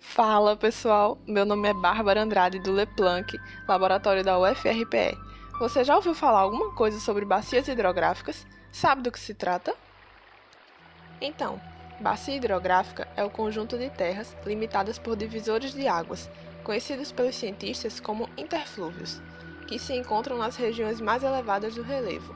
Fala pessoal, meu nome é Bárbara Andrade do Leplanc, laboratório da UFRPE. Você já ouviu falar alguma coisa sobre bacias hidrográficas? Sabe do que se trata? Então, bacia hidrográfica é o conjunto de terras limitadas por divisores de águas, conhecidos pelos cientistas como interflúvios, que se encontram nas regiões mais elevadas do relevo.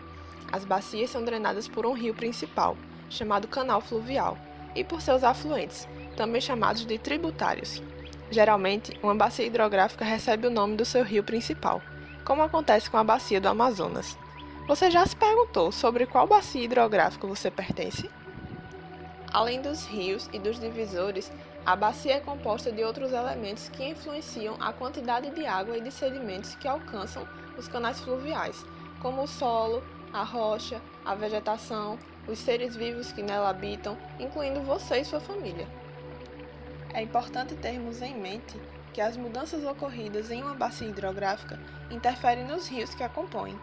As bacias são drenadas por um rio principal, chamado canal fluvial, e por seus afluentes, também chamados de tributários. Geralmente, uma bacia hidrográfica recebe o nome do seu rio principal, como acontece com a bacia do Amazonas. Você já se perguntou sobre qual bacia hidrográfica você pertence? Além dos rios e dos divisores, a bacia é composta de outros elementos que influenciam a quantidade de água e de sedimentos que alcançam os canais fluviais, como o solo, a rocha, a vegetação, os seres vivos que nela habitam, incluindo você e sua família. É importante termos em mente que as mudanças ocorridas em uma bacia hidrográfica interferem nos rios que a compõem.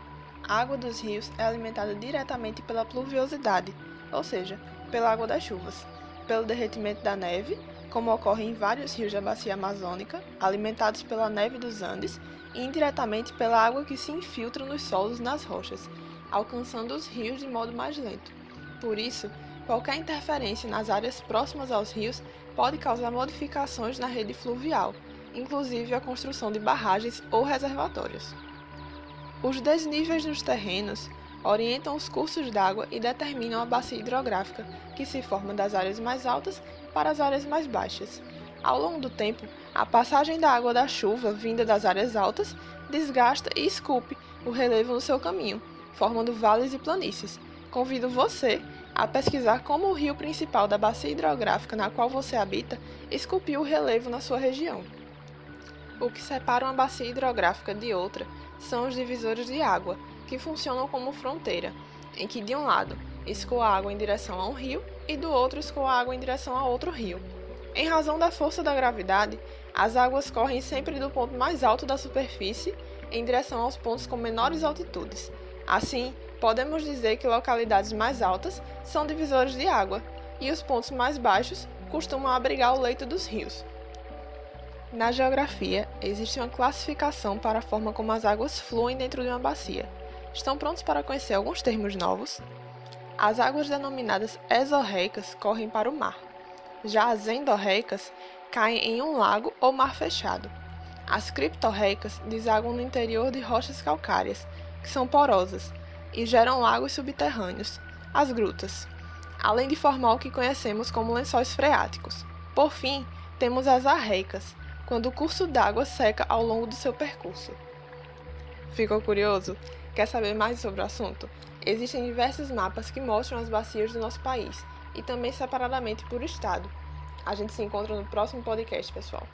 A água dos rios é alimentada diretamente pela pluviosidade, ou seja, pela água das chuvas, pelo derretimento da neve, como ocorre em vários rios da bacia amazônica, alimentados pela neve dos Andes, e indiretamente pela água que se infiltra nos solos nas rochas, alcançando os rios de modo mais lento. Por isso, qualquer interferência nas áreas próximas aos rios pode causar modificações na rede fluvial, inclusive a construção de barragens ou reservatórios. Os desníveis nos terrenos orientam os cursos d'água e determinam a bacia hidrográfica, que se forma das áreas mais altas para as áreas mais baixas. Ao longo do tempo, a passagem da água da chuva vinda das áreas altas desgasta e esculpe o relevo no seu caminho, formando vales e planícies. Convido você a pesquisar como o rio principal da bacia hidrográfica na qual você habita esculpiu o relevo na sua região. O que separa uma bacia hidrográfica de outra são os divisores de água, que funcionam como fronteira, em que de um lado escoa água em direção a um rio e do outro escoa água em direção a outro rio. Em razão da força da gravidade, as águas correm sempre do ponto mais alto da superfície em direção aos pontos com menores altitudes. Assim, podemos dizer que localidades mais altas são divisores de água e os pontos mais baixos costumam abrigar o leito dos rios. Na geografia, existe uma classificação para a forma como as águas fluem dentro de uma bacia. Estão prontos para conhecer alguns termos novos? As águas denominadas exorreicas correm para o mar. Já as endorreicas caem em um lago ou mar fechado. As criptorreicas desaguam no interior de rochas calcárias, que são porosas, e geram lagos subterrâneos, as grutas, além de formar o que conhecemos como lençóis freáticos. Por fim, temos as arreicas, quando o curso d'água seca ao longo do seu percurso. Ficou curioso? Quer saber mais sobre o assunto? Existem diversos mapas que mostram as bacias do nosso país e também separadamente por estado. A gente se encontra no próximo podcast, pessoal.